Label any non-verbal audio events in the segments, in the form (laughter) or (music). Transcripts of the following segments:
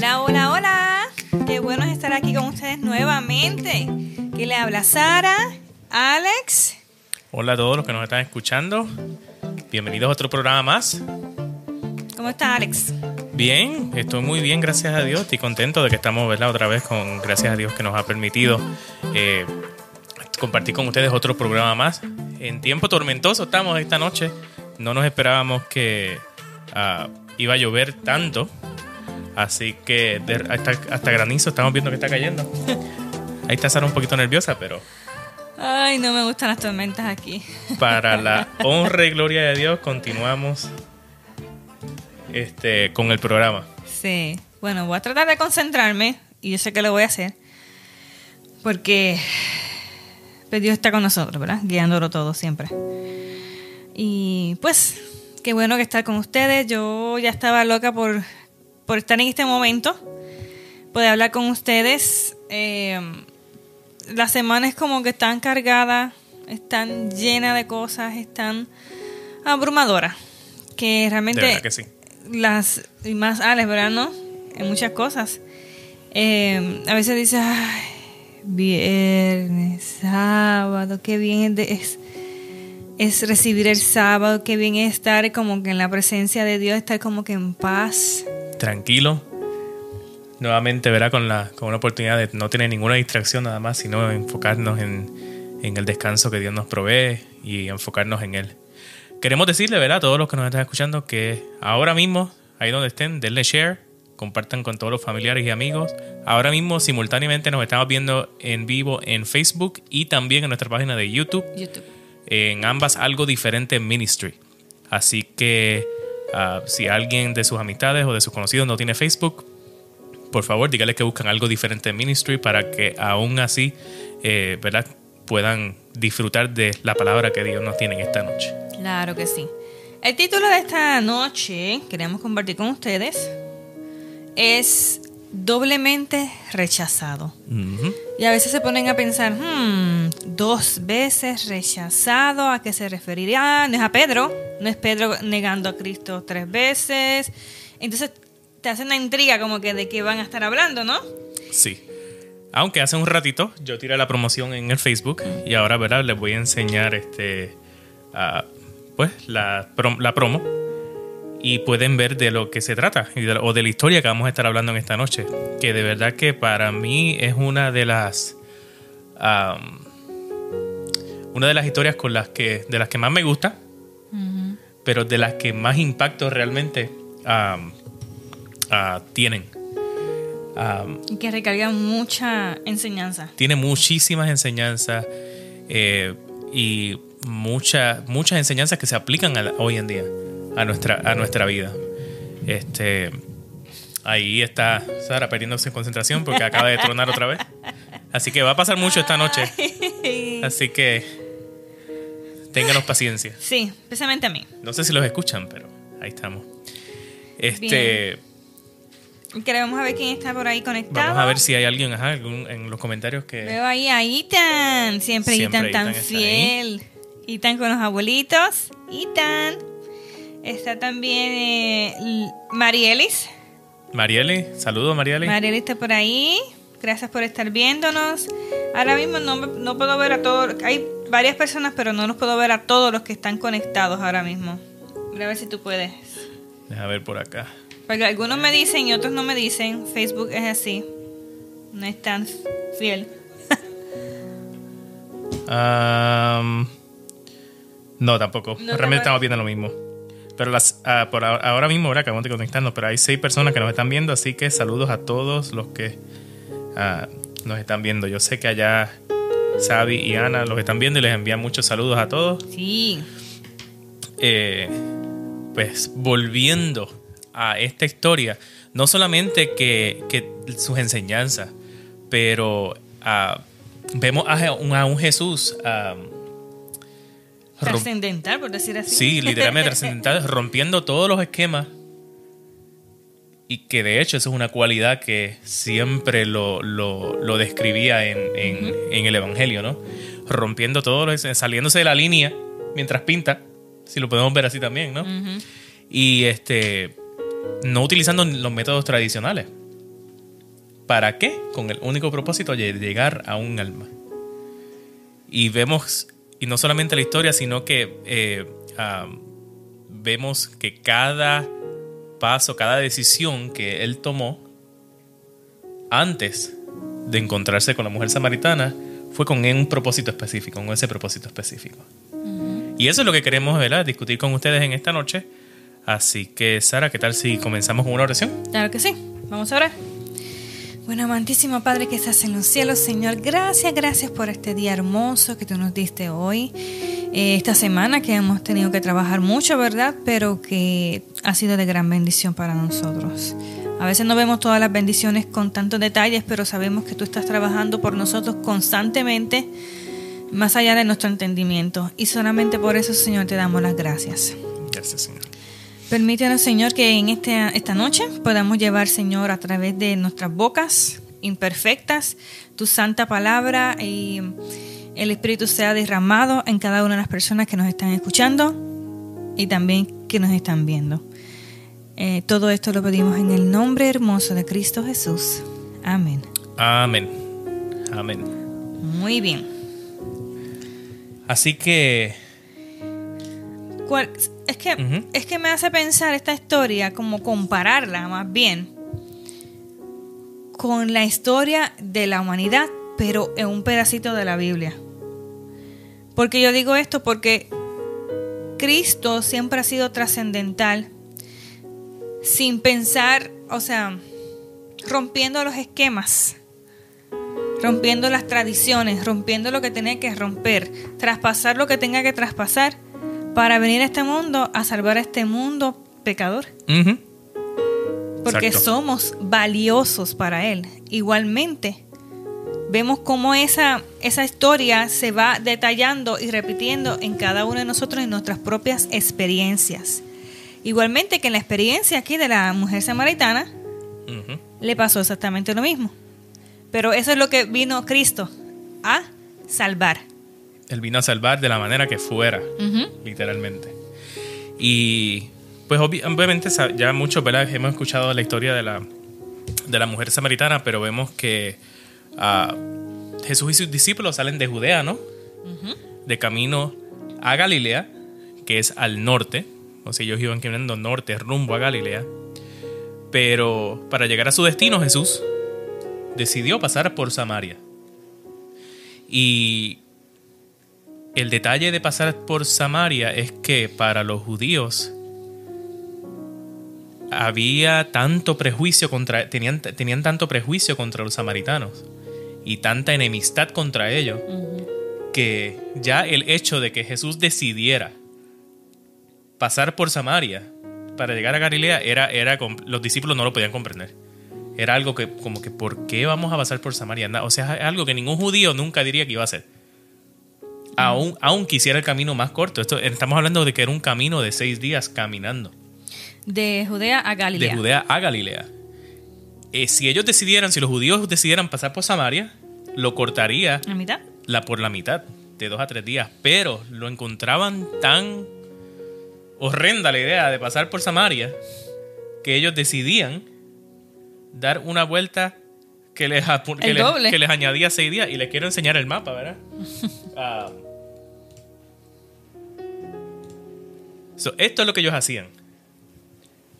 Hola, hola, hola. Qué bueno es estar aquí con ustedes nuevamente. Que le habla Sara, Alex. Hola a todos los que nos están escuchando. Bienvenidos a otro programa más. ¿Cómo está Alex? Bien, estoy muy bien, gracias a Dios. Estoy contento de que estamos ¿verdad? otra vez con, gracias a Dios que nos ha permitido eh, compartir con ustedes otro programa más. En tiempo tormentoso estamos esta noche. No nos esperábamos que ah, iba a llover tanto. Así que hasta, hasta, granizo estamos viendo que está cayendo. Ahí está Sara un poquito nerviosa, pero... Ay, no me gustan las tormentas aquí. Para la (laughs) honra y gloria de Dios, continuamos este, con el programa. Sí, bueno, voy a tratar de concentrarme y yo sé que lo voy a hacer. Porque pues Dios está con nosotros, ¿verdad? Guiándolo todo siempre. Y pues, qué bueno que estar con ustedes. Yo ya estaba loca por por estar en este momento, poder hablar con ustedes. Eh, la semana es como que están cargadas, están llenas de cosas, están abrumadoras. Que realmente que sí. las y más Alex, ¿verdad? ¿No? En muchas cosas. Eh, a veces dices, ay, viernes, sábado, qué bien es, es recibir el sábado, qué bien es estar como que en la presencia de Dios, estar como que en paz tranquilo. Nuevamente, verá, con, la, con una oportunidad de no tener ninguna distracción nada más, sino enfocarnos en, en el descanso que Dios nos provee y enfocarnos en Él. Queremos decirle, ¿verdad? A todos los que nos están escuchando que ahora mismo, ahí donde estén, denle share, compartan con todos los familiares y amigos. Ahora mismo, simultáneamente, nos estamos viendo en vivo en Facebook y también en nuestra página de YouTube. YouTube. En ambas algo diferente ministry. Así que Ah, si alguien de sus amistades o de sus conocidos no tiene Facebook, por favor, dígales que buscan algo diferente en Ministry para que aún así eh, ¿verdad? puedan disfrutar de la palabra que Dios nos tiene en esta noche. Claro que sí. El título de esta noche, queremos compartir con ustedes, es doblemente rechazado. Y a veces se ponen a pensar, hmm, dos veces rechazado, ¿a qué se referiría? No es a Pedro, no es Pedro negando a Cristo tres veces. Entonces te hace una intriga como que de qué van a estar hablando, ¿no? Sí. Aunque hace un ratito yo tiré la promoción en el Facebook y ahora, ¿verdad? Les voy a enseñar este, pues la, la promo y pueden ver de lo que se trata o de la historia que vamos a estar hablando en esta noche. Que de verdad que para mí es una de las una de las historias con las que de las que más me gusta, pero de las que más impacto realmente tienen. y que recargan mucha enseñanza. Tiene muchísimas enseñanzas eh, y muchas muchas enseñanzas que se aplican hoy en día a nuestra, a nuestra vida. Este, ahí está Sara perdiéndose en concentración porque acaba de tronar otra vez. Así que va a pasar mucho esta noche. Así que ténganos paciencia. Sí, especialmente a mí. No sé si los escuchan, pero ahí estamos. Este. Queremos a ver quién está por ahí conectado. Vamos a ver si hay alguien en los comentarios que. Veo ahí a Itan. Siempre, Itan tan fiel. Itan con los abuelitos. Itan. Está también eh, Marielis. Marielis, saludos Marielis. Marielis está por ahí. Gracias por estar viéndonos. Ahora mismo no, no puedo ver a todos. Hay varias personas, pero no los puedo ver a todos los que están conectados ahora mismo. A ver si tú puedes. Deja ver por acá. Porque algunos me dicen y otros no me dicen. Facebook es así. No es tan fiel. (laughs) no, tampoco. Realmente estamos viendo lo mismo. Pero las, ah, por ahora mismo, ahora acabamos de conectarnos, pero hay seis personas que nos están viendo, así que saludos a todos los que ah, nos están viendo. Yo sé que allá Xavi y Ana los están viendo y les envían muchos saludos a todos. Sí. Eh, pues volviendo a esta historia, no solamente que, sus enseñanzas, pero ah, vemos a un, a un Jesús Trascendental, por decir así. Sí, literalmente trascendental, (laughs) rompiendo todos los esquemas. Y que de hecho eso es una cualidad que siempre lo, describía en, el Evangelio, ¿no? Rompiendo todo, lo, saliéndose de la línea mientras pinta, si lo podemos ver así también, ¿no? Y este, no utilizando los métodos tradicionales. ¿Para qué? Con el único propósito de llegar a un alma. Y vemos, y no solamente la historia, sino que eh, ah, vemos que cada paso, cada decisión que él tomó antes de encontrarse con la mujer samaritana fue con un propósito específico, con ese propósito específico. Y eso es lo que queremos ¿verdad? discutir con ustedes en esta noche. Así que, Sara, ¿qué tal si comenzamos con una oración? Claro que sí. Vamos a orar. Bueno, amantísimo Padre que estás en los cielos, Señor, gracias, gracias por este día hermoso que tú nos diste hoy. Eh, esta semana que hemos tenido que trabajar mucho, ¿verdad? Pero que ha sido de gran bendición para nosotros. A veces no vemos todas las bendiciones con tantos detalles, pero sabemos que tú estás trabajando por nosotros constantemente, más allá de nuestro entendimiento. Y solamente por eso, Señor, te damos las gracias. Gracias, Señor. Permítanos, Señor, que en este, esta noche podamos llevar, Señor, a través de nuestras bocas imperfectas, tu santa palabra y el Espíritu sea derramado en cada una de las personas que nos están escuchando y también que nos están viendo. Eh, todo esto lo pedimos en el nombre hermoso de Cristo Jesús. Amén. Amén. Amén. Muy bien. Así que... Es que, es que me hace pensar esta historia, como compararla más bien, con la historia de la humanidad, pero en un pedacito de la Biblia. Porque yo digo esto porque Cristo siempre ha sido trascendental sin pensar, o sea, rompiendo los esquemas, rompiendo las tradiciones, rompiendo lo que tenía que romper, traspasar lo que tenga que traspasar para venir a este mundo a salvar a este mundo pecador. Porque somos valiosos para Él. Igualmente, vemos cómo esa, esa historia se va detallando y repitiendo en cada uno de nosotros en nuestras propias experiencias. Igualmente que en la experiencia aquí de la mujer samaritana, le pasó exactamente lo mismo. Pero eso es lo que vino Cristo a salvar. Él vino a salvar de la manera que fuera, literalmente. Y pues obviamente ya muchos hemos escuchado la historia de la, de la mujer samaritana, pero vemos que ah, Jesús y sus discípulos salen de Judea, ¿no? De camino a Galilea, que es al norte, o sea, ellos iban caminando norte, rumbo a Galilea. Pero para llegar a su destino, Jesús decidió pasar por Samaria. Y el detalle de pasar por Samaria es que para los judíos había tanto prejuicio contra tenían, tenían tanto prejuicio contra los samaritanos y tanta enemistad contra ellos que ya el hecho de que Jesús decidiera pasar por Samaria para llegar a Galilea era, era los discípulos no lo podían comprender. Era algo que, como que, ¿por qué vamos a pasar por Samaria? O sea, es algo que ningún judío nunca diría que iba a hacer. Aún, aún quisiera el camino más corto. Esto, estamos hablando de que era un camino de seis días caminando. De Judea a Galilea. De Judea a Galilea. Eh, si ellos decidieran, si los judíos decidieran pasar por Samaria, lo cortaría. ¿La mitad? La, por la mitad, de dos a tres días. Pero lo encontraban tan horrenda la idea de pasar por Samaria que ellos decidían dar una vuelta que les, que les, añadía seis días. Y les quiero enseñar el mapa, ¿verdad? (laughs) Ah. esto es lo que ellos hacían.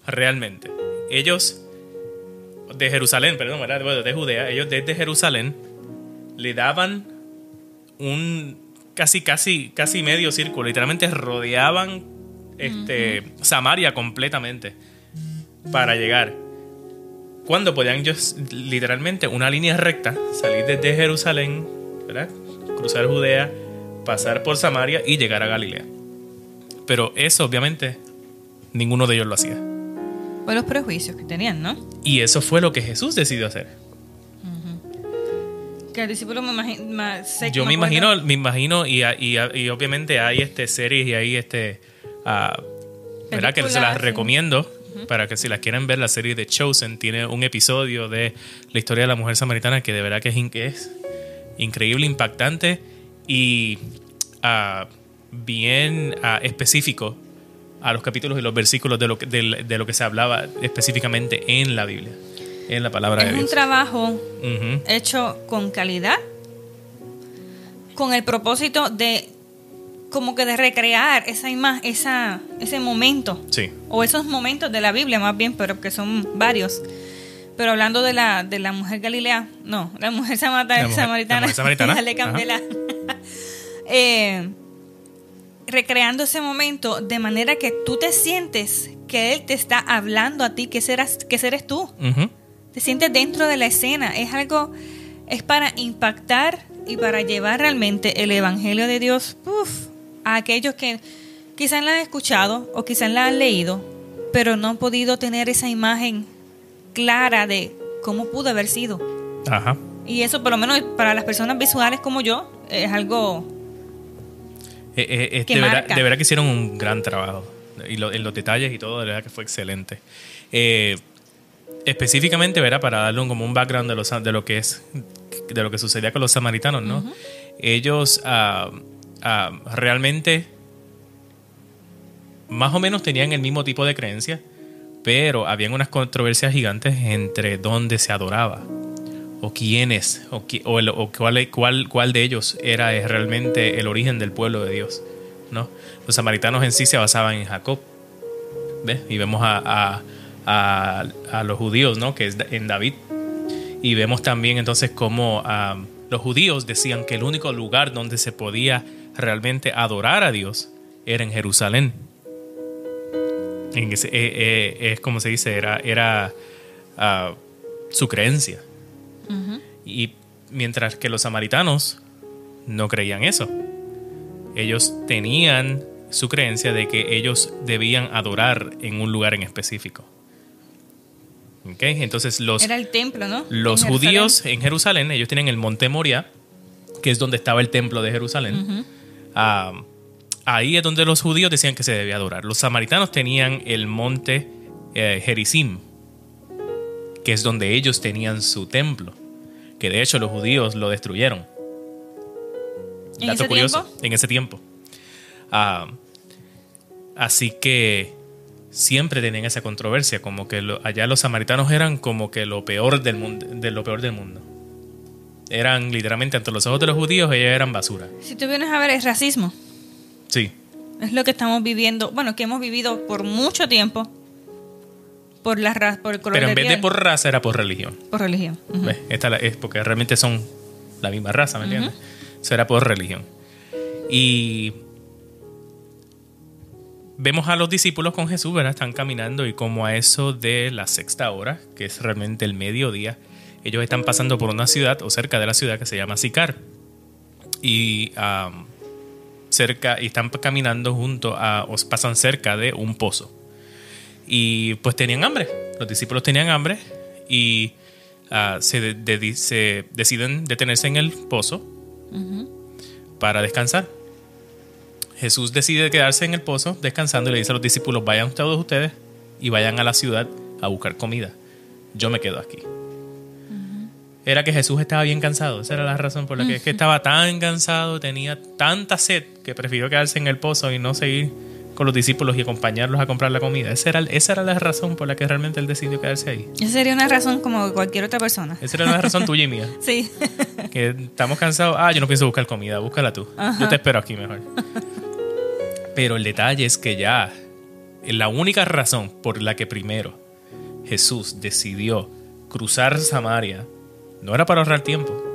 Realmente. Ellos, de Jerusalén, perdón, ¿verdad? de Judea, ellos desde Jerusalén le daban un casi, casi, casi medio círculo. Literalmente rodeaban este, Samaria completamente para llegar. Cuando podían ellos, literalmente, una línea recta, salir desde Jerusalén, cruzar Judea, pasar por Samaria y llegar a Galilea. Pero eso, obviamente, ninguno de ellos lo hacía. Fue los prejuicios que tenían, ¿no? Y eso fue lo que Jesús decidió hacer. Que el discípulo me imagino. Yo me, imagino, me imagino, y, y, obviamente hay este series y hay este ¿verdad? Que se las recomiendo para que si las quieren ver, la serie de Chosen tiene un episodio de la historia de la mujer samaritana que de verdad que es, increíble, impactante y ah, bien ah, específico a los capítulos y los versículos de lo, que, de, lo que se hablaba específicamente en la Biblia. en la palabra es de un Dios. trabajo Ujú. hecho con calidad, con el propósito de como que de recrear esa imagen, esa, ese momento, Sí. o esos momentos de la Biblia más bien, pero que son varios. Pero hablando de la, de la mujer Galilea, no, la mujer, (laughs) samata- La mujer- samaritana, la mujer samaritana, ya le cambié la- Eh, recreando ese momento de manera que tú te sientes que Él te está hablando a ti, que serás, que eres tú te sientes dentro de la escena. Es algo, es para impactar y para llevar realmente el Evangelio de Dios uf, a aquellos que quizás la han escuchado o quizás la han leído, pero no han podido tener esa imagen clara de cómo pudo haber sido. Ajá. Y eso, por lo menos para las personas visuales como yo, es algo Eh, eh, eh, Que de, verdad, marca. de verdad que hicieron un gran trabajo. Y lo- en los detalles y todo, de verdad que fue excelente. Eh, específicamente, ¿verdad? Para darle un, como un background de, los, de lo que es de lo que sucedía con los samaritanos, ¿no? Ellos ah, ah, realmente más o menos tenían el mismo tipo de creencia, pero habían unas controversias gigantes entre dónde se adoraba o quiénes o, o, el- o cuál, cuál, cuál de ellos era eh, realmente el origen del pueblo de Dios. ¿no? Los samaritanos en sí se basaban en Jacob. ¿ves? Y vemos a, a- a- los judíos, ¿no? que es en David. Y vemos también entonces cómo ah, los judíos decían que el único lugar donde se podía realmente adorar a Dios era en Jerusalén. Eh, eh, es como se dice, era, era ah, su creencia. Y mientras que los samaritanos no creían eso. Ellos tenían su creencia de que ellos debían adorar en un lugar en específico. ¿Ok? Entonces los, era el templo, ¿no? los En Jerusalén. judíos en Jerusalén, ellos tienen el monte Moria, que es donde estaba el templo de Jerusalén. Ah, ahí es donde los judíos decían que se debía adorar. Los samaritanos tenían el monte eh, Gerizim, que es donde ellos tenían su templo, que de hecho los judíos lo destruyeron. ¿En Dato ese curioso, tiempo? en ese tiempo. Ah, así que siempre tenían esa controversia, como que lo- allá los samaritanos eran como que lo peor del mundo, de lo peor del mundo. Eran literalmente ante los ojos de los judíos, ellos eran basura. Si tú vienes a ver, es racismo. Sí, Es lo que estamos viviendo, bueno, que hemos vivido por mucho tiempo por la ra- por el color pero en de vez de por raza era por religión. por religión. ¿Ves? Esta es porque realmente son la misma raza, ¿me entiendes? Eso era por religión. Y vemos a los discípulos con Jesús, ¿verdad? Están caminando y como a eso de la sexta hora, que es realmente el mediodía, ellos están pasando por una ciudad o cerca de la ciudad que se llama Sicar. Y cerca, y están caminando junto a, o pasan cerca de un pozo. Y pues tenían hambre. Los discípulos tenían hambre y ah, se, de- de- se deciden detenerse en el pozo para descansar. Jesús decide quedarse en el pozo descansando y le dice a los discípulos, vayan todos ustedes y vayan a la ciudad a buscar comida. Yo me quedo aquí. Era que Jesús estaba bien cansado. Esa era la razón por la que, es que estaba tan cansado, tenía tanta sed que prefirió quedarse en el pozo y no seguir con los discípulos y acompañarlos a comprar la comida. Esa era, esa era la razón por la que realmente él decidió quedarse ahí. Esa sería una razón como cualquier otra persona. Esa era la razón tuya y mía. (laughs) Sí. (laughs) Que estamos cansados. Ah, yo no pienso buscar comida, búscala tú. Yo te espero aquí mejor. (laughs) Pero el detalle es que ya la única razón por la que primero Jesús decidió cruzar Samaria no era para ahorrar tiempo.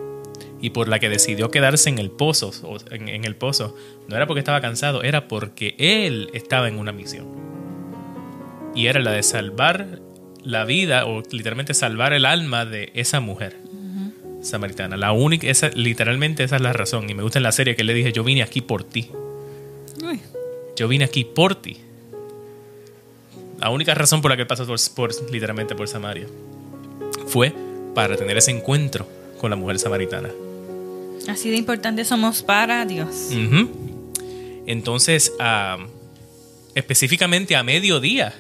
Y por la que decidió quedarse en el pozo, o en, en el pozo, no era porque estaba cansado, era porque él estaba en una misión. Y era la de salvar la vida, o literalmente salvar el alma de esa mujer samaritana. La única, esa, literalmente esa es la razón. Y me gusta en la serie que le dije, yo vine aquí por ti. Uy. Yo vine aquí por ti. La única razón por la que pasó por, por- literalmente por Samaria fue para tener ese encuentro con la mujer samaritana. Así de importante somos para Dios. Entonces, ah, específicamente a mediodía,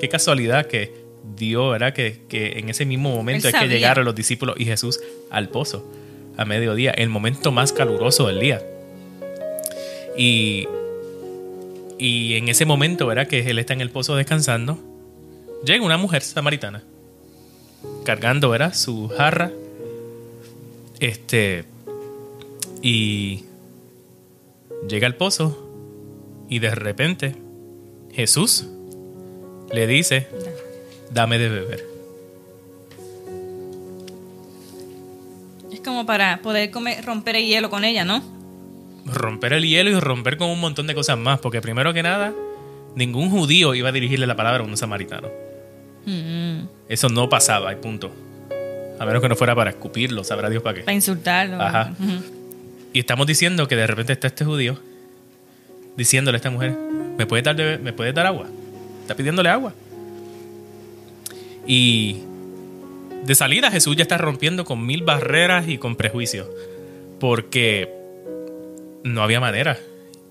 qué casualidad que dio, ¿verdad? Que, que en ese mismo momento es que llegaron los discípulos y Jesús al pozo, a mediodía, el momento más caluroso del día. Y, y en ese momento, ¿verdad? Que él está en el pozo descansando, llega una mujer samaritana. cargando, ¿verdad? Su jarra. Este. Y llega al pozo y de repente Jesús le dice, dame de beber. Es como para poder comer, romper el hielo con ella, ¿no? Romper el hielo y romper con un montón de cosas más, porque primero que nada, ningún judío iba a dirigirle la palabra a un samaritano. Mm, Eso no pasaba, y punto. A menos que no fuera para escupirlo, sabrá Dios para qué. para insultarlo. Ajá. Y estamos diciendo que de repente está este judío diciéndole a esta mujer, ¿me puedes dar, ¿me dar agua? Está pidiéndole agua. Y de salida Jesús ya está rompiendo con mil barreras y con prejuicios. Porque no había manera.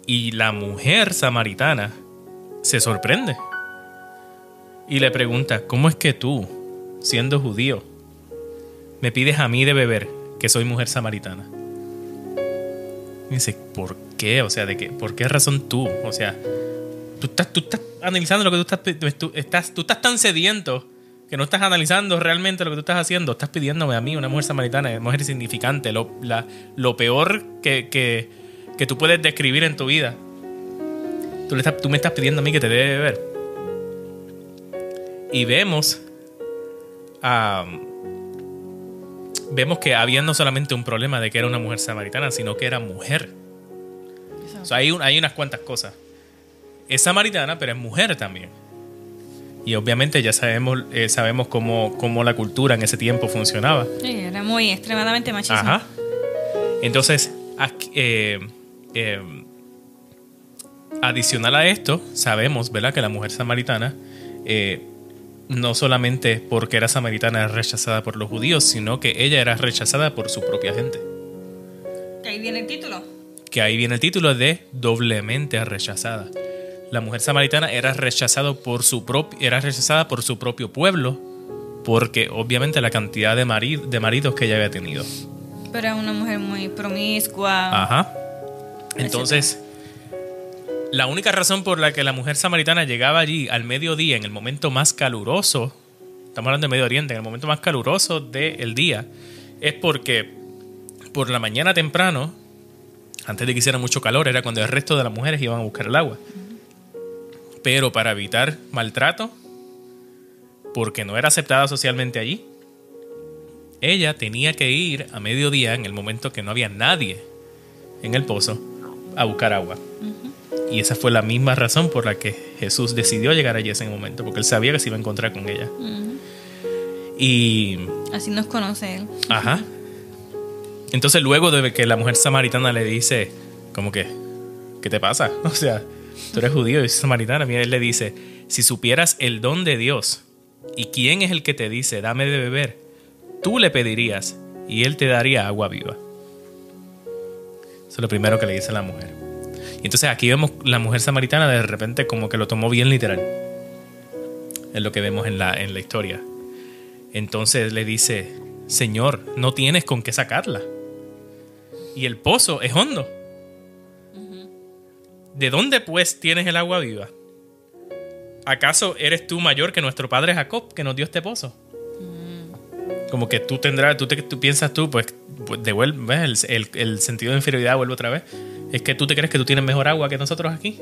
Y la mujer samaritana se sorprende. Y le pregunta, ¿cómo es que tú, siendo judío, me pides a mí de beber, que soy mujer samaritana? Dice, ¿por qué? O sea, ¿de qué? ¿por qué razón tú? O sea, tú estás, tú estás analizando lo que tú estás, tú estás, tú estás tan sediento que no estás analizando realmente lo que tú estás haciendo. Estás pidiéndome a mí, una mujer samaritana, mujer insignificante, lo, la- lo peor que, que, que tú puedes describir en tu vida. Tú, me estás pidiendo a mí que te dé de beber. Y vemos a vemos que había no solamente un problema de que era una mujer samaritana, sino que era mujer. O sea, hay, un- hay unas cuantas cosas. Es samaritana, pero es mujer también. Y obviamente ya sabemos, eh, sabemos cómo, cómo la cultura en ese tiempo funcionaba. Sí, era muy extremadamente machista. Ajá. Entonces, aquí, eh, eh, adicional a esto, sabemos, ¿verdad?, que la mujer samaritana, eh, no solamente porque era samaritana era rechazada por los judíos, sino que ella era rechazada por su propia gente. Que ahí viene el título. Que ahí viene el título de doblemente rechazada. La mujer samaritana era, rechazado por su era rechazada por su propio pueblo, porque obviamente la cantidad de, mari- de maridos que ella había tenido. Pero es una mujer muy promiscua. Ajá. Entonces, la única razón por la que la mujer samaritana llegaba allí al mediodía, en el momento más caluroso, estamos hablando de Medio Oriente, en el momento más caluroso del día, es porque por la mañana temprano, antes de que hiciera mucho calor, era cuando el resto de las mujeres iban a buscar el agua. Pero para evitar maltrato, porque no era aceptada socialmente allí, ella tenía que ir a mediodía, en el momento que no había nadie en el pozo, a buscar agua. Y esa fue la misma razón por la que Jesús decidió llegar allí en ese momento, porque él sabía que se iba a encontrar con ella. Y, Así nos conoce él. ajá. Entonces luego de que la mujer samaritana le dice, como que, ¿qué te pasa? (laughs) O sea, tú eres judío y samaritana. Mira, él le dice, si supieras el don de Dios y quién es el que te dice, dame de beber, tú le pedirías y él te daría agua viva. Eso es lo primero que le dice la mujer. Y entonces aquí vemos la mujer samaritana de repente como que lo tomó bien literal. Es lo que vemos en la, en la historia. Entonces le dice, Señor, no tienes con qué sacarla. Y el pozo es hondo. ¿De dónde pues tienes el agua viva? ¿Acaso eres tú mayor que nuestro padre Jacob que nos dio este pozo? Como que tú tendrás, tú, te, tú piensas tú, pues, pues devuelve, el- el sentido de inferioridad vuelve otra vez. Es que tú te crees que tú tienes mejor agua que nosotros aquí.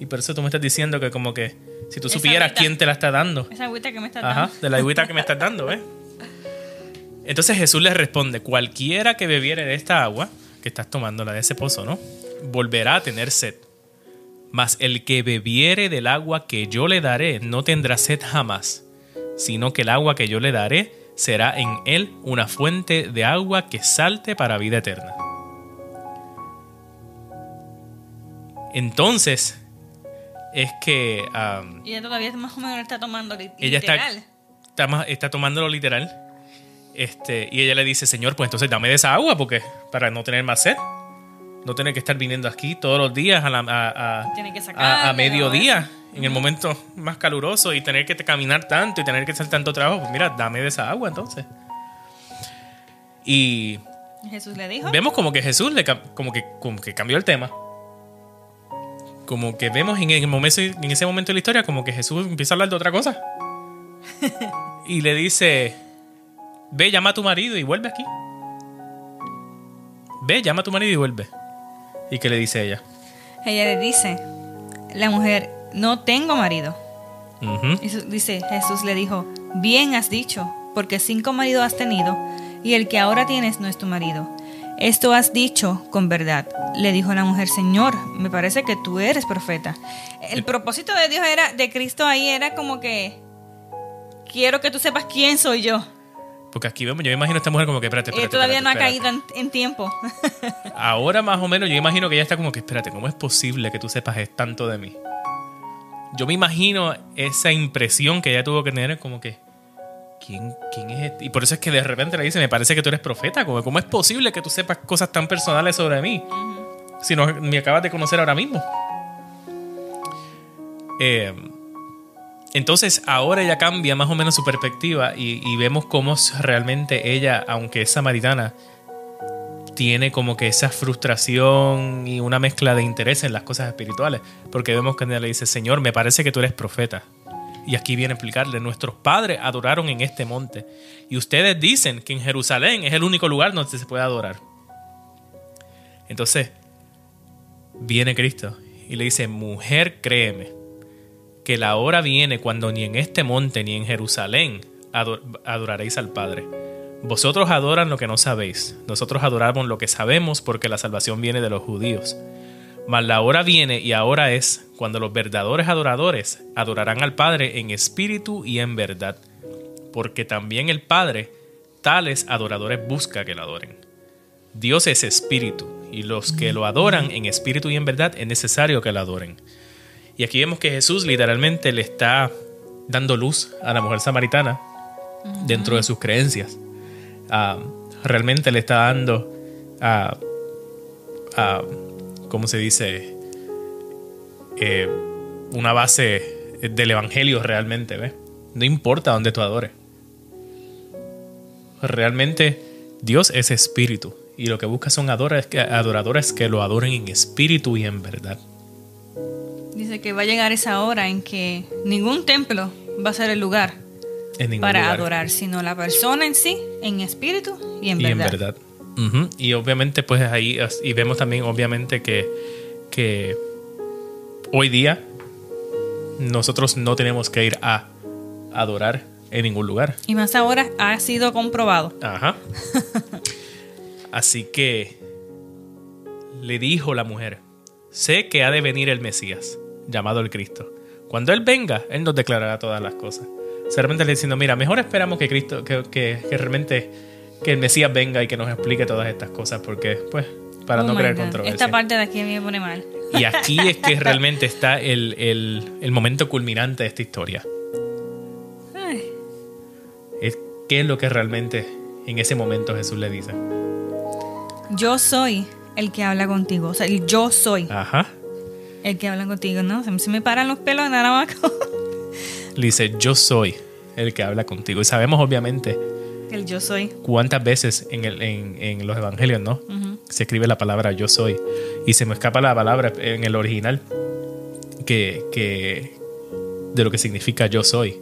Y por eso tú me estás diciendo que como que si tú Esa supieras agüita. quién te la está dando. Esa agüita que me está Ajá, dando. de la agüita que me (laughs) estás dando, ¿ves? Entonces Jesús le responde, cualquiera que bebiere de esta agua, que estás tomando, la de ese pozo, ¿no? Volverá a tener sed. Mas el que bebiere del agua que yo le daré no tendrá sed jamás, sino que el agua que yo le daré será en él una fuente de agua que salte para vida eterna. Entonces, es que... Y ella todavía más o menos está tomando li- ella está, literal. está, ma- está tomándolo literal. Este, y ella le dice, Señor, pues entonces dame de esa agua porque para no tener más sed. No tener que estar viniendo aquí todos los días a, la- a- a- que a- mediodía, en el momento más caluroso y tener que caminar tanto y tener que hacer tanto trabajo. Pues mira, dame de esa agua entonces. Y Jesús le dijo. vemos como que Jesús le como que, como que cambió el tema. Como que vemos en, el momento, en ese momento de la historia como que Jesús empieza a hablar de otra cosa. (laughs) y le dice, ve, llama a tu marido y vuelve aquí. Ve, llama a tu marido y vuelve. ¿Y qué le dice ella? Ella le dice, la mujer, no tengo marido. Y dice, Jesús le dijo, bien has dicho, porque cinco maridos has tenido, y el que ahora tienes no es tu marido. Esto has dicho con verdad. Le dijo la mujer, Señor, me parece que tú eres profeta. El propósito de Dios era, de Cristo ahí era como que, quiero que tú sepas quién soy yo. Porque aquí vemos, yo me imagino a esta mujer como que, espérate, Ella espérate. todavía no ha caído en, en tiempo. (laughs) Ahora más o menos yo imagino que ella está como que, espérate, ¿cómo es posible que tú sepas tanto de mí? Yo me imagino esa impresión que ella tuvo que tener como que, ¿quién, quién es este? Y por eso es que de repente le dice, me parece que tú eres profeta. Como, ¿Cómo es posible que tú sepas cosas tan personales sobre mí? Si no me acabas de conocer ahora mismo. Eh, entonces ahora ella cambia más o menos su perspectiva y, y vemos cómo realmente ella, aunque es samaritana, tiene como que esa frustración y una mezcla de interés en las cosas espirituales. Porque vemos que ella le dice, Señor, me parece que tú eres profeta. Y aquí viene a explicarle, nuestros padres adoraron en este monte. Y ustedes dicen que en Jerusalén es el único lugar donde se puede adorar. Entonces, viene Cristo y le dice, mujer, créeme, que la hora viene cuando ni en este monte ni en Jerusalén ado- adoraréis al Padre. Vosotros adoran lo que no sabéis, nosotros adoramos lo que sabemos porque la salvación viene de los judíos. Mas la hora viene y ahora es cuando los verdaderos adoradores adorarán al Padre en espíritu y en verdad, porque también el Padre tales adoradores busca que lo adoren. Dios es espíritu y los que lo adoran en espíritu y en verdad es necesario que lo adoren. Y aquí vemos que Jesús literalmente le está dando luz a la mujer samaritana dentro de sus creencias. Ah, realmente le está dando a, a ¿cómo se dice? Eh, una base del evangelio realmente, ¿ves? No importa dónde tú adores. Realmente Dios es espíritu y lo que busca son adoradores que, lo adoren en espíritu y en verdad. Dice que va a llegar esa hora en que ningún templo va a ser el lugar para lugar. adorar, sino la persona en sí, en espíritu y en y verdad. en verdad. Y obviamente, pues ahí, y vemos también, obviamente, que, que hoy día nosotros no tenemos que ir a adorar en ningún lugar. Y más ahora ha sido comprobado. Ajá. (laughs) Así que le dijo la mujer, sé que ha de venir el Mesías, llamado el Cristo. Cuando Él venga, Él nos declarará todas las cosas. O sea, realmente le diciendo, mira, mejor esperamos que Cristo, que, que- que realmente que el Mesías venga y que nos explique todas estas cosas, porque, pues, para Oh no crear God. controversia. Esta parte de aquí a mí me pone mal. Y aquí es que (laughs) realmente está el, el- el momento culminante de esta historia. Ay, Es, ¿Qué es lo que realmente en ese momento Jesús le dice? yo soy el que habla contigo. O sea, el yo soy Ajá. el que habla contigo, ¿no? Se me, se me paran los pelos nada más con (laughs) Le dice, yo soy el que habla contigo. Y sabemos obviamente el yo soy. cuántas veces en, el- en- en los evangelios, ¿no? Se escribe la palabra yo soy. Y se me escapa la palabra en el original que, que- de lo que significa yo soy.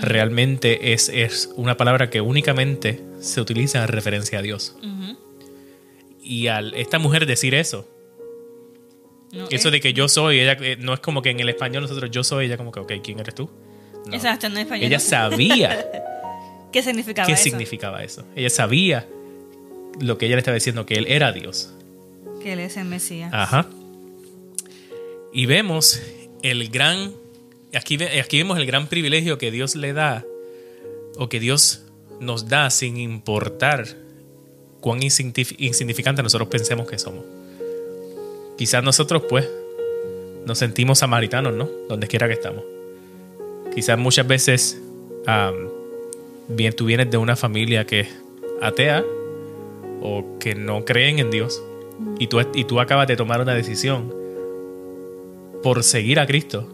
Realmente es, es una palabra que únicamente se utiliza en referencia a Dios. Y al esta mujer decir eso, No, eso es- de que yo soy, ella eh, no es como que en el español nosotros yo soy, ella como que, ok, ¿quién eres tú? No. Exacto, en español. Ella sabía (laughs) ¿Qué significaba qué eso? significaba eso. Ella sabía lo que ella le estaba diciendo, que él era Dios. Que él es el Mesías. Ajá. Y vemos el gran, aquí, aquí vemos el gran privilegio que Dios le da, o que Dios nos da sin importar cuán insignifi- insignificante nosotros pensemos que somos. Quizás nosotros, pues, nos sentimos samaritanos, ¿no? Donde quiera que estamos. Quizás muchas veces bien, tú vienes de una familia que es atea o que no creen en Dios y tú, y tú acabas de tomar una decisión por seguir a Cristo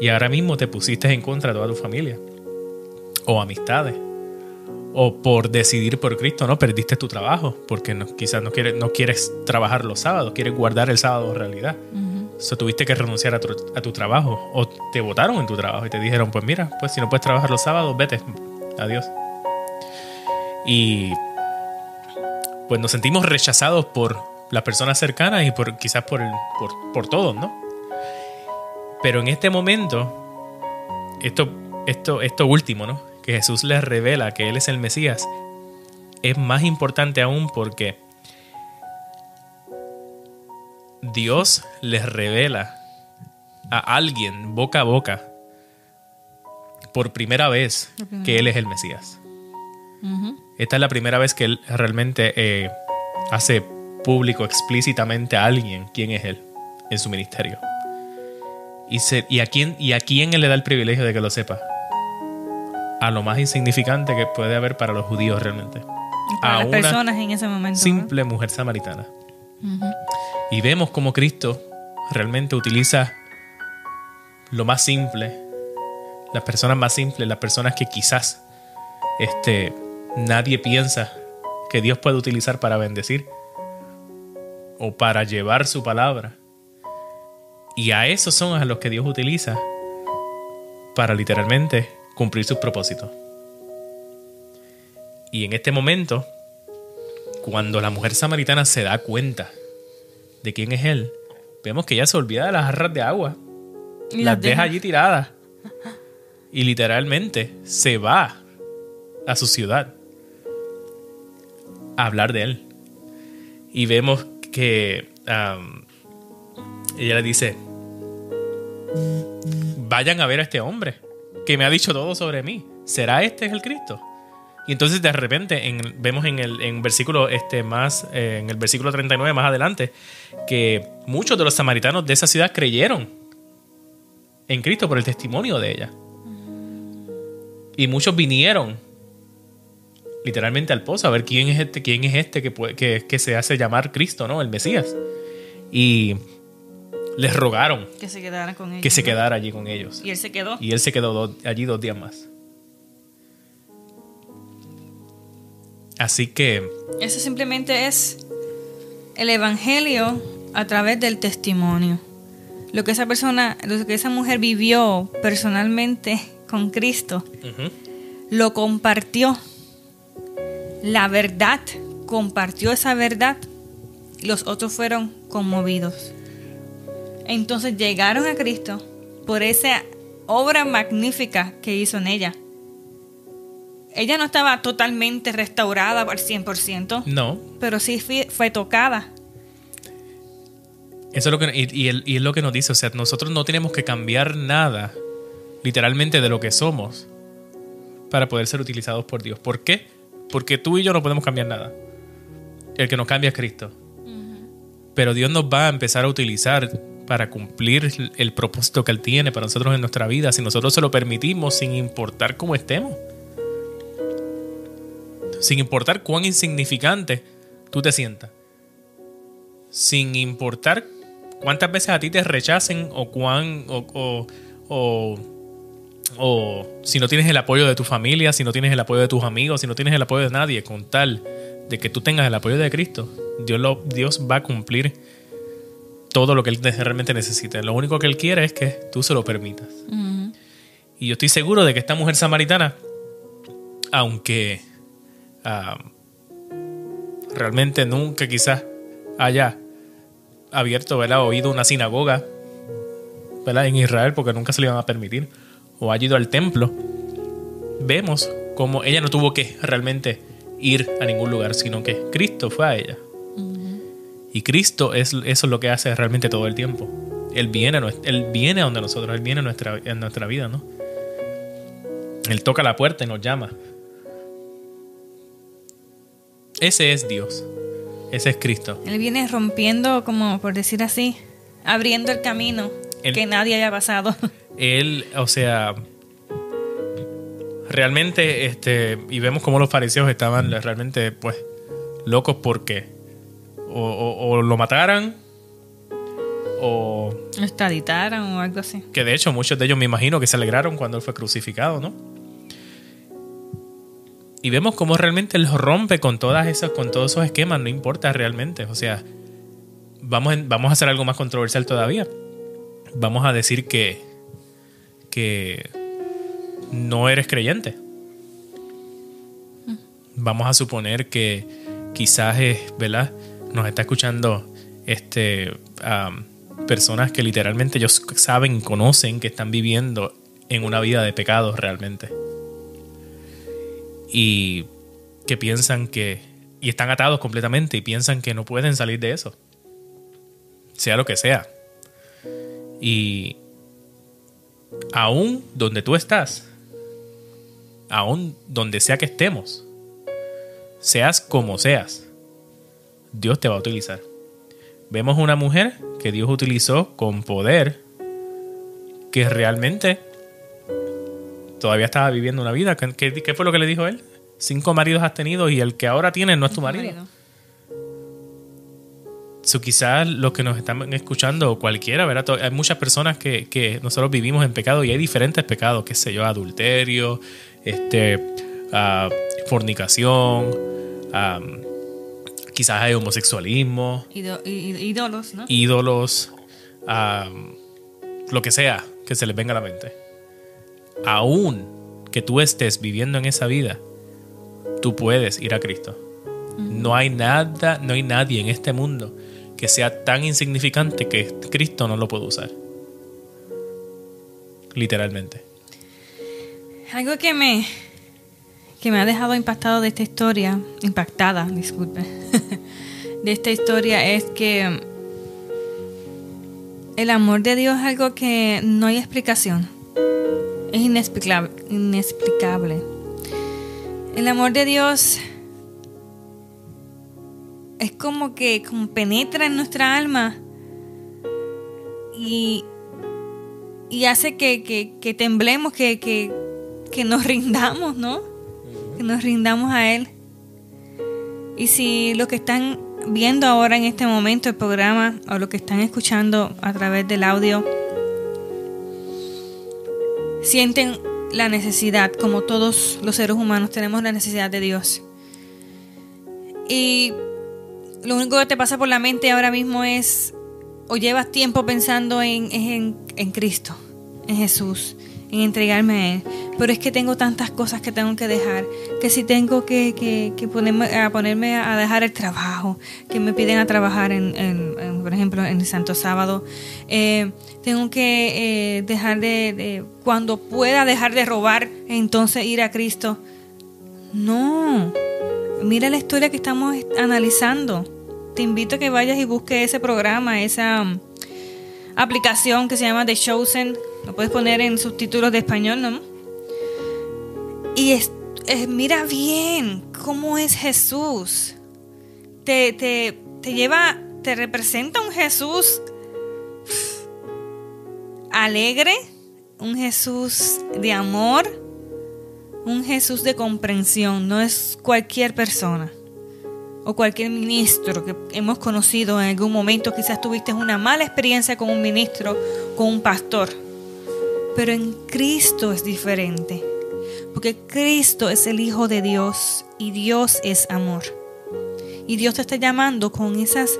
y ahora mismo te pusiste en contra de toda tu familia o amistades o por decidir por Cristo, ¿no? Perdiste tu trabajo porque no, quizás no quieres, no quieres trabajar los sábados, quieres guardar el sábado en realidad. Ujú. So, tuviste que renunciar a tu, a tu trabajo o te votaron en tu trabajo y te dijeron, pues mira, pues si no puedes trabajar los sábados, vete. Adiós. Y pues nos sentimos rechazados por las personas cercanas y por quizás por, por, por todos, ¿no? Pero en este momento, esto, esto, esto último, ¿no? Que Jesús les revela que Él es el Mesías, es más importante aún porque Dios les revela a alguien boca a boca por primera vez que Él es el Mesías. Esta es la primera vez que Él realmente eh, hace público explícitamente a alguien quién es Él en su ministerio. Y, y, a quién, ¿Y a quién Él le da el privilegio de que lo sepa? A lo más insignificante que puede haber para los judíos realmente. Para a las personas en ese momento. Simple mujer samaritana. Y vemos cómo Cristo realmente utiliza lo más simple, las personas más simples, las personas que quizás este, nadie piensa que Dios puede utilizar para bendecir o para llevar su palabra. Y a esos son a los que Dios utiliza para literalmente cumplir sus propósitos. Y en este momento, cuando la mujer samaritana se da cuenta de quién es Él, vemos que ella se olvida de las jarras de agua. las, deja allí tiradas. (laughs) Y literalmente se va a su ciudad a hablar de Él. Y vemos que ella le dice, vayan a ver a este hombre que me ha dicho todo sobre mí. ¿Será este el Cristo? Y entonces de repente en, vemos en el en versículo este más eh, en el versículo 39 más adelante que muchos de los samaritanos de esa ciudad creyeron en Cristo por el testimonio de ella. Y muchos vinieron literalmente al pozo a ver quién es este, quién es este que, que, se hace llamar Cristo, ¿no? El Mesías. Y les rogaron que se quedara con ellos. Que se quedara allí con ellos. Y él se quedó. Y él se quedó allí dos días más. Así que... Eso simplemente es el Evangelio a través del testimonio. Lo que esa persona, lo que esa mujer vivió personalmente con Cristo, lo compartió. La verdad, compartió esa verdad. Los otros fueron conmovidos. Entonces llegaron a Cristo por esa obra magnífica que hizo en ella ella no estaba totalmente restaurada al 100%. No. Pero sí fue, tocada. Eso es lo que, y, es lo que nos dice, o sea, nosotros no tenemos que cambiar nada, literalmente, de lo que somos, para poder ser utilizados por Dios. ¿Por qué? Porque tú y yo no podemos cambiar nada. El que nos cambia es Cristo. Pero Dios nos va a empezar a utilizar para cumplir el propósito que Él tiene para nosotros en nuestra vida, si nosotros se lo permitimos sin importar cómo estemos sin importar cuán insignificante tú te sientas, sin importar cuántas veces a ti te rechacen o cuán o, o, o, si no tienes el apoyo de tu familia, si no tienes el apoyo de tus amigos, si no tienes el apoyo de nadie, con tal de que tú tengas el apoyo de Cristo, Dios, lo, Dios va a cumplir todo lo que Él realmente necesita. Lo único que Él quiere es que tú se lo permitas. Y yo estoy seguro de que esta mujer samaritana, aunque realmente nunca quizás haya abierto, ¿verdad? oído una sinagoga, ¿verdad? En Israel, porque nunca se le iban a permitir, o ha ido al templo, vemos como ella no tuvo que realmente ir a ningún lugar, sino que Cristo fue a ella. Y Cristo es, eso es lo que hace realmente todo el tiempo. Él viene, él viene a donde nosotros, Él viene nuestra, en nuestra vida, ¿no? Él toca la puerta y nos llama. Ese es Dios. Ese es Cristo. Él viene rompiendo, como por decir así, abriendo el camino que nadie haya pasado. (laughs) Él, o sea, realmente, este, y vemos cómo los fariseos estaban realmente, pues, locos porque o, lo mataran o... Lo extraditaran o algo así. Que de hecho muchos de ellos me imagino que se alegraron cuando él fue crucificado, ¿no? Y vemos cómo realmente él rompe con todas esas, con todos esos esquemas, no importa realmente. O sea, vamos, vamos a hacer algo más controversial todavía. Vamos a decir que, que no eres creyente. vamos a suponer que quizás es, ¿verdad? Nos está escuchando este, personas que literalmente ellos saben, conocen que están viviendo en una vida de pecados realmente. Y que piensan que, y están atados completamente y piensan que no pueden salir de eso. Sea lo que sea. Y aún donde tú estás, aún donde sea que estemos, seas como seas, Dios te va a utilizar. Vemos una mujer que Dios utilizó con poder, que realmente todavía estaba viviendo una vida. ¿Qué, fue lo que le dijo él? Cinco maridos has tenido y el que ahora tienes no es tu marido. So, quizás los que nos están escuchando, o cualquiera, ¿verdad? Hay muchas personas que, nosotros vivimos en pecado y hay diferentes pecados, qué sé yo, adulterio, este, uh, fornicación, quizás hay homosexualismo, ídolos, ¿no? Ídolos, lo que sea que se les venga a la mente. Aún que tú estés viviendo en esa vida, tú puedes ir a Cristo. No hay nada, no hay nadie en este mundo que sea tan insignificante que Cristo no lo puede usar. Literalmente. Algo que me, que me ha dejado impactado de esta historia, impactada, disculpe, (laughs) de esta historia es que el amor de Dios es algo que no hay explicación. Es inexplicable. inexplicable. El amor de Dios es como que como penetra en nuestra alma y, y hace que, temblemos, que, que, nos rindamos, ¿no? Que nos rindamos a Él. Y si los que están viendo ahora en este momento el programa o lo que están escuchando a través del audio, sienten la necesidad, como todos los seres humanos tenemos la necesidad de Dios. Y lo único que te pasa por la mente ahora mismo es, o llevas tiempo pensando en, en, Cristo, en Jesús, en entregarme a Él. Pero es que tengo tantas cosas que tengo que dejar, que si tengo que, que, ponerme, a ponerme a dejar el trabajo, que me piden a trabajar, en, por ejemplo, en el Santo Sábado, eh, tengo que eh, dejar de, cuando pueda dejar de robar, entonces ir a Cristo. No, mira la historia que estamos analizando te invito a que vayas y busques ese programa, esa um, aplicación que se llama The Chosen. Lo puedes poner en subtítulos de español, ¿no? Y mira bien cómo es Jesús. Te, te, te lleva, te representa un Jesús alegre, un Jesús de amor, un Jesús de comprensión. No es cualquier persona o cualquier ministro que hemos conocido en algún momento, quizás tuviste una mala experiencia con un ministro, con un pastor. Pero en Cristo es diferente, porque Cristo es el Hijo de Dios y Dios es amor. Y Dios te está llamando con esas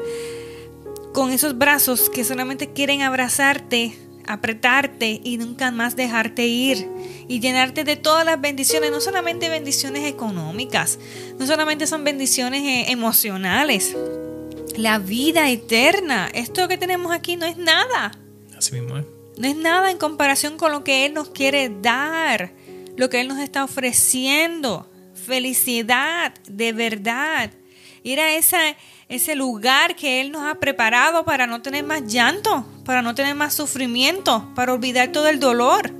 con esos brazos que solamente quieren abrazarte apretarte y nunca más dejarte ir y llenarte de todas las bendiciones, no solamente bendiciones económicas, no solamente son bendiciones eh, emocionales, la vida eterna, esto que tenemos aquí no es nada. Así mismo. No es nada en comparación con lo que Él nos quiere dar, lo que Él nos está ofreciendo. Felicidad, de verdad. Ir a esa, ese lugar que Él nos ha preparado para no tener más llanto, para no tener más sufrimiento, para olvidar todo el dolor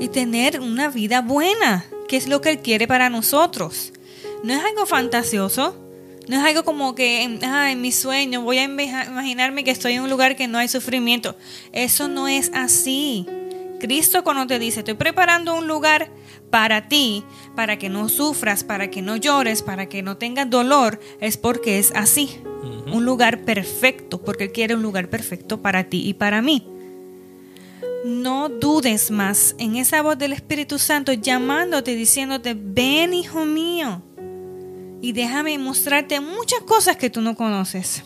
y tener una vida buena, que es lo que Él quiere para nosotros. No es algo fantasioso, no es algo como que en mi sueño voy a imaginarme que estoy en un lugar que no hay sufrimiento. Eso no es así. Cristo cuando te dice, estoy preparando un lugar para ti, para que no sufras, para que no llores, para que no tengas dolor, es porque es así. Un lugar perfecto, porque Él quiere un lugar perfecto para ti y para mí. No dudes más en esa voz del Espíritu Santo llamándote, diciéndote, ven hijo mío, y déjame mostrarte muchas cosas que tú no conoces.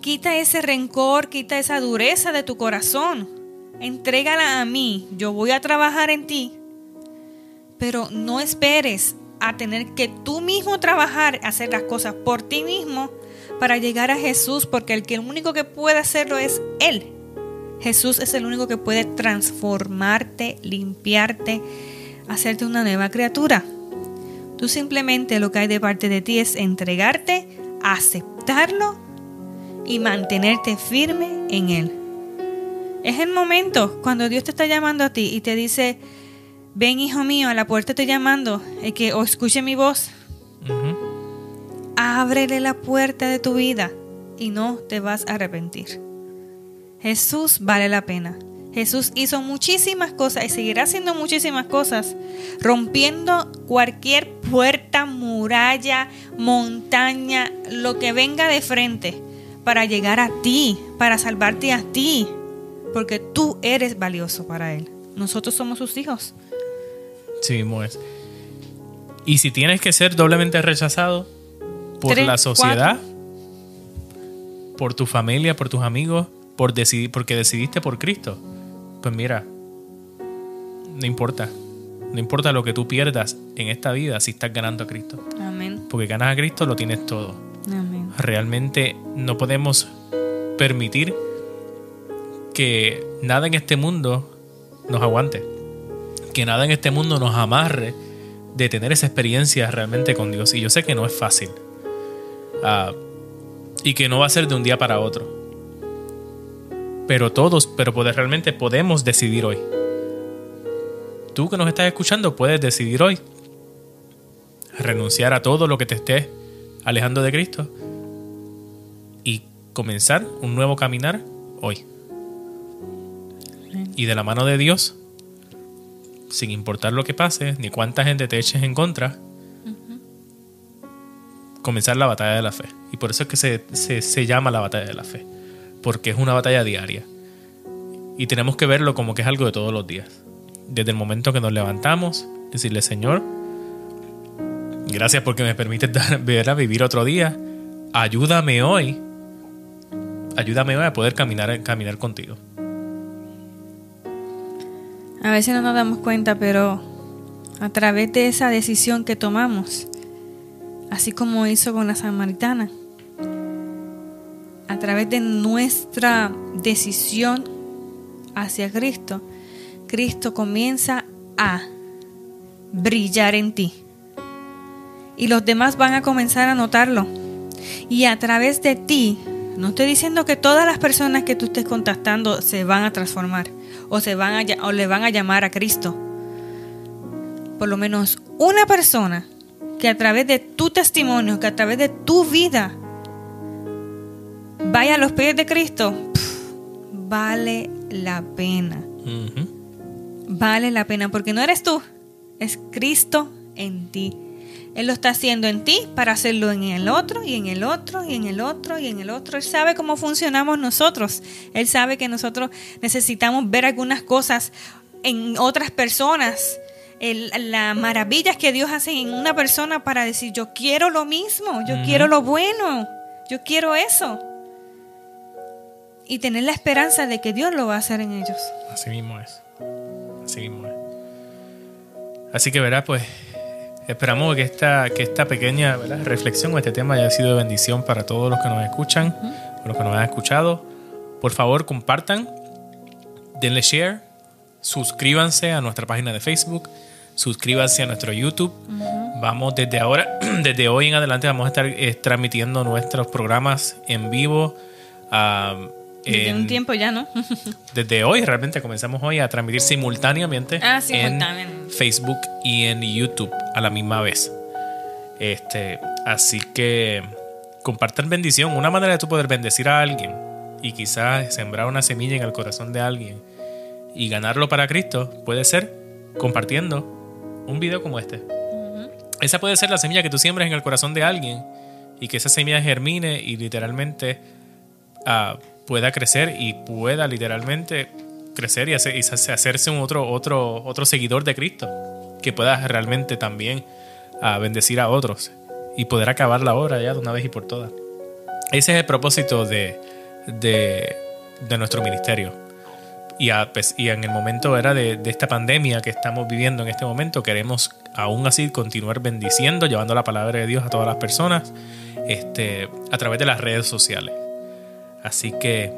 Quita ese rencor, quita esa dureza de tu corazón. Entrégala a mí. Yo voy a trabajar en ti pero no esperes a tener que tú mismo trabajar, hacer las cosas por ti mismo para llegar a Jesús, porque el que el único que puede hacerlo es Él. Jesús es el único que puede transformarte, limpiarte, hacerte una nueva criatura. Tú simplemente lo que hay de parte de ti es entregarte, aceptarlo y mantenerte firme en Él. Es el momento cuando Dios te está llamando a ti y te dice, ven hijo mío, a la puerta estoy llamando, y que o escuche mi voz. Ábrele la puerta de tu vida y no te vas a arrepentir. Jesús vale la pena. Jesús hizo muchísimas cosas y seguirá haciendo muchísimas cosas, rompiendo cualquier puerta, muralla, montaña, lo que venga de frente para llegar a ti, para salvarte a ti, porque tú eres valioso para Él. Nosotros somos sus hijos. Sí, es. Y si tienes que ser doblemente rechazado por la sociedad, por tu familia, por tus amigos, por decidir, porque decidiste por Cristo, pues mira, no importa. No importa lo que tú pierdas en esta vida si estás ganando a Cristo. Amén. Porque ganas a Cristo lo tienes todo. Amén. Realmente no podemos permitir que nada en este mundo nos aguante. Que nada en este mundo nos amarre de tener esa experiencia realmente con Dios. Y yo sé que no es fácil. Ah, y que no va a ser de un día para otro pero todos, pero poder, realmente podemos decidir hoy. Tú que nos estás escuchando puedes decidir hoy renunciar a todo lo que te esté alejando de Cristo y comenzar un nuevo caminar hoy. Y de la mano de Dios, sin importar lo que pase, ni cuánta gente te eches en contra, comenzar la batalla de la fe. Y por eso es que se, se llama la batalla de la fe porque es una batalla diaria. Y tenemos que verlo como que es algo de todos los días. Desde el momento que nos levantamos, decirle, Señor, gracias porque me permites (laughs) vivir otro día. Ayúdame hoy. Ayúdame hoy a poder caminar, caminar contigo. A veces no nos damos cuenta, pero a través de esa decisión que tomamos, así como hizo con la samaritana, a través de nuestra decisión hacia Cristo, Cristo comienza a brillar en ti. Y los demás van a comenzar a notarlo. Y a través de ti, no estoy diciendo que todas las personas que tú estés contactando se van a transformar o, se van a, o le van a llamar a Cristo. Por lo menos una persona que a través de tu testimonio, que a través de tu vida, vaya a los pies de Cristo, vale la pena. Vale la pena porque no eres tú, es Cristo en ti. Él lo está haciendo en ti para hacerlo en el otro y en el otro y en el otro y en el otro. Él sabe cómo funcionamos nosotros. Él sabe que nosotros necesitamos ver algunas cosas en otras personas. las maravillas que Dios hace en una persona para decir, yo quiero lo mismo, yo quiero lo bueno, yo quiero eso y tener la esperanza de que Dios lo va a hacer en ellos. Así mismo es. Así mismo es. Así que, verás, pues esperamos que esta, que esta pequeña reflexión o este tema haya sido de bendición para todos los que nos escuchan, los que nos han escuchado. Por favor, compartan, denle share, suscríbanse a nuestra página de Facebook, suscríbanse a nuestro YouTube. Vamos desde ahora, (clears throat) desde hoy en adelante, vamos a estar eh, transmitiendo nuestros programas en vivo. Desde un tiempo ya, ¿no? (laughs) desde hoy, realmente comenzamos hoy a transmitir simultáneamente ah, en Facebook y en YouTube a la misma vez. Este, así que compartan bendición, una manera de tú poder bendecir a alguien y quizás sembrar una semilla en el corazón de alguien y ganarlo para Cristo puede ser compartiendo un video como este. Esa puede ser la semilla que tú siembras en el corazón de alguien y que esa semilla germine y literalmente uh, pueda crecer y pueda literalmente crecer y, hacerse un otro, otro, otro seguidor de Cristo, que pueda realmente también uh, bendecir a otros y poder acabar la obra ya de una vez y por todas. Ese es el propósito de, de, de nuestro ministerio. y, pues, y, en el momento era de, de, esta pandemia que estamos viviendo en este momento, queremos aún así continuar bendiciendo, llevando la palabra de Dios a todas las personas este, a través de las redes sociales. Así que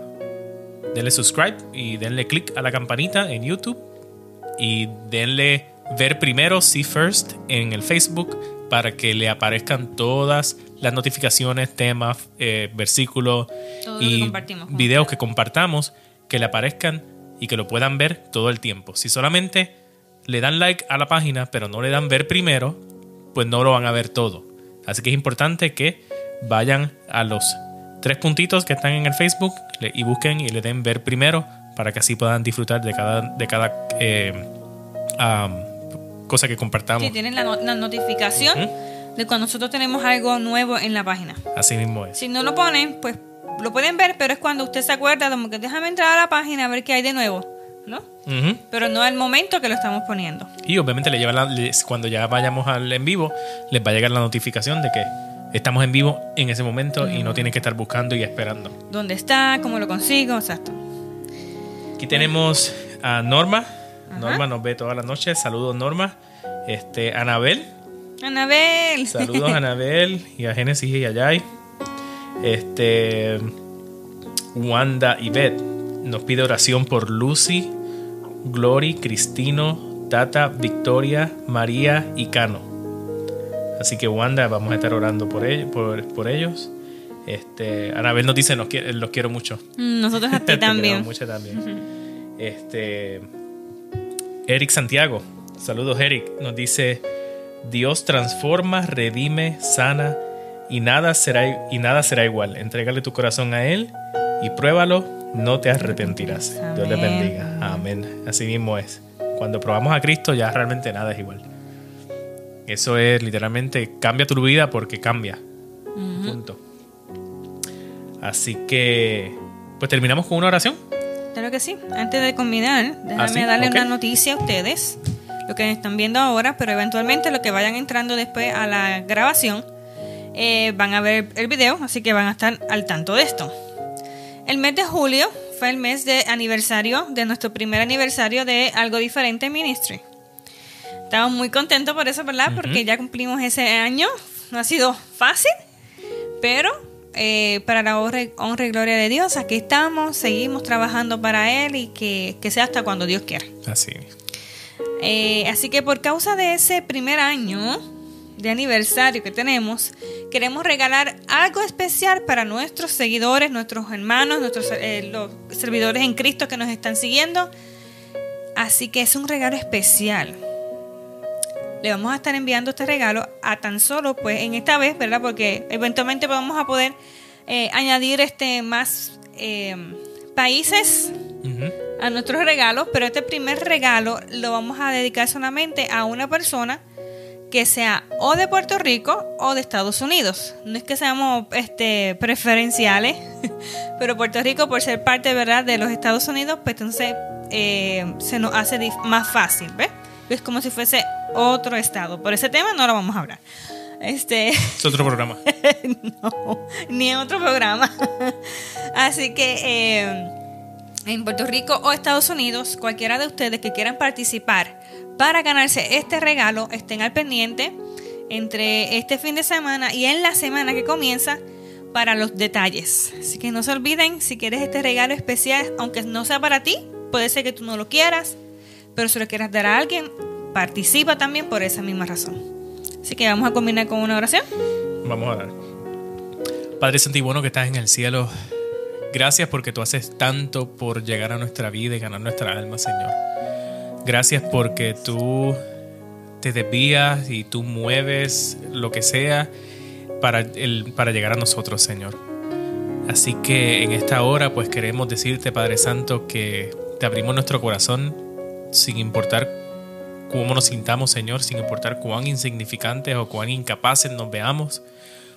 denle subscribe y denle click a la campanita en YouTube y denle ver primero, see first en el Facebook para que le aparezcan todas las notificaciones, temas, eh, versículos y videos que compartamos, que le aparezcan y que lo puedan ver todo el tiempo. Si solamente le dan like a la página, pero no le dan ver primero, pues no lo van a ver todo. Así que es importante que vayan a los tres puntitos que están en el Facebook y busquen y le den ver primero para que así puedan disfrutar de cada, de cada eh, cosa que compartamos. Sí, tienen la, notificación de cuando nosotros tenemos algo nuevo en la página. Así mismo es. Si no lo ponen, pues lo pueden ver, pero es cuando usted se acuerda, como que déjame entrar a la página a ver qué hay de nuevo. ¿no? Pero no al momento que lo estamos poniendo. Y obviamente le lleva cuando ya vayamos al en vivo, les va a llegar la notificación de que estamos en vivo en ese momento y no tienen que estar buscando y esperando. ¿Dónde está? ¿Cómo lo consigo? Exacto. Aquí tenemos a Norma. Norma nos ve todas las noches. Saludos, Norma. Este, Anabel. Anabel. Saludos a (laughs) Anabel y a Genesis y a Yay. Este. Wanda y Beth nos pide oración por Lucy, Glory, Cristino, Tata, Victoria, María y Cano. Así que Wanda, vamos a estar orando por, ellos, por, ellos. Este, Anabel nos dice, los, los quiero mucho. Mm, nosotros a (laughs) ti también. mucho también. Este, Eric Santiago, saludos Eric, nos dice, Dios transforma, redime, sana y nada será, y nada será igual. Entrégale tu corazón a Él y pruébalo no te arrepentirás. Dios les bendiga. Amén. Así mismo es. Cuando probamos a Cristo ya realmente nada es igual. Eso es literalmente cambia tu vida porque cambia. Punto. Así que, pues terminamos con una oración. Claro que sí. Antes de combinar, déjame ¿Ah, darle una noticia a ustedes, lo que están viendo ahora, pero eventualmente lo que vayan entrando después a la grabación, eh, van a ver el video, así que van a estar al tanto de esto. El mes de julio fue el mes de aniversario, de nuestro primer aniversario de Algo Diferente Ministry. Estamos muy contentos por eso, ¿verdad? Porque ya cumplimos ese año. No ha sido fácil, pero eh, para la honra, y gloria de Dios, aquí estamos, seguimos trabajando para Él y que, sea hasta cuando Dios quiera. Así. Eh, así que por causa de ese primer año, de aniversario que tenemos, queremos regalar algo especial para nuestros seguidores, nuestros hermanos, nuestros eh, los servidores en Cristo que nos están siguiendo. Así que es un regalo especial. Le vamos a estar enviando este regalo a tan solo, pues en esta vez, ¿verdad? Porque eventualmente vamos a poder eh, añadir este más eh, países a nuestros regalos, pero este primer regalo lo vamos a dedicar solamente a una persona que sea o de Puerto Rico o de Estados Unidos. No es que seamos este, preferenciales, (laughs) pero Puerto Rico, por ser parte ¿verdad? de los Estados Unidos, pues entonces eh, se nos hace más fácil, ¿ves? Es como si fuese otro estado. Por ese tema no lo vamos a hablar. Este... Es otro programa. (laughs) no, ni otro programa. (laughs) Así que eh, en Puerto Rico o Estados Unidos, cualquiera de ustedes que quieran participar para ganarse este regalo, estén al pendiente entre este fin de semana y en la semana que comienza para los detalles. Así que no se olviden, si quieres este regalo especial, aunque no sea para ti, puede ser que tú no lo quieras, pero si lo quieras dar a alguien, participa también por esa misma razón. Así que vamos a combinar con una oración. Vamos a dar. Padre Santo que estás en el cielo, gracias porque tú haces tanto por llegar a nuestra vida y ganar nuestra alma, Señor. Gracias porque tú te desvías y tú mueves lo que sea para, el, para llegar a nosotros, Señor. Así que en esta hora pues queremos decirte, Padre Santo, que te abrimos nuestro corazón sin importar cómo nos sintamos, Señor, sin importar cuán insignificantes o cuán incapaces nos veamos,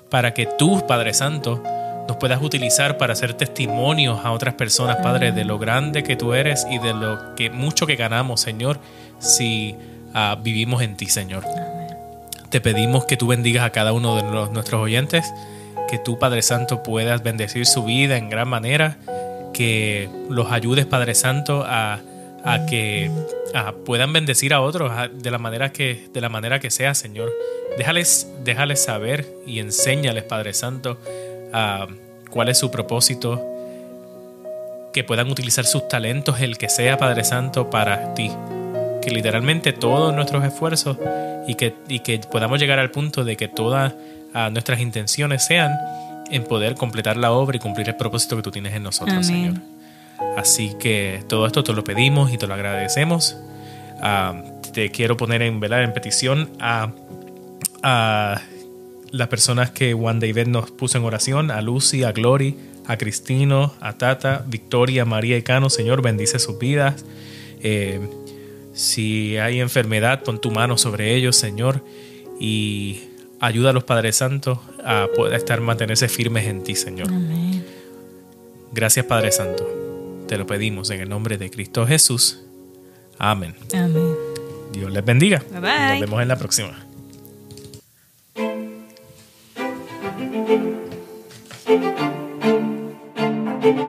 para que tú, Padre Santo, nos puedas utilizar para hacer testimonios a otras personas, Padre, de lo grande que tú eres y de lo que mucho que ganamos, Señor, si ah, vivimos en ti, Señor. Te pedimos que tú bendigas a cada uno de nuestros oyentes, que tú, Padre Santo, puedas bendecir su vida en gran manera, que los ayudes, Padre Santo, a, a que a, puedan bendecir a otros de, la manera que, de la manera que sea, Señor. Déjales, déjales saber y enséñales, Padre Santo, a cuál es su propósito, que puedan utilizar sus talentos, el que sea, Padre Santo, para ti. Que literalmente todos nuestros esfuerzos y que, y que podamos llegar al punto de que todas nuestras intenciones sean en poder completar la obra y cumplir el propósito que tú tienes en nosotros, Señor. Así que todo esto te lo pedimos y te lo agradecemos. Ah, te quiero poner en, velar en petición a, a las personas que Juan David nos puso en oración, a Lucy, a Glory, a Cristino, a Tata, Victoria, María y Cano. Señor, bendice sus vidas. Eh, si hay enfermedad, pon tu mano sobre ellos, Señor, y ayuda a los Padres Santos a poder estar, mantenerse firmes en ti, Señor. Amén. Gracias, Padre Santo. Te lo pedimos en el nombre de Cristo Jesús. Amén. Amén. Dios les bendiga. Bye bye. Nos vemos en la próxima. Thank you.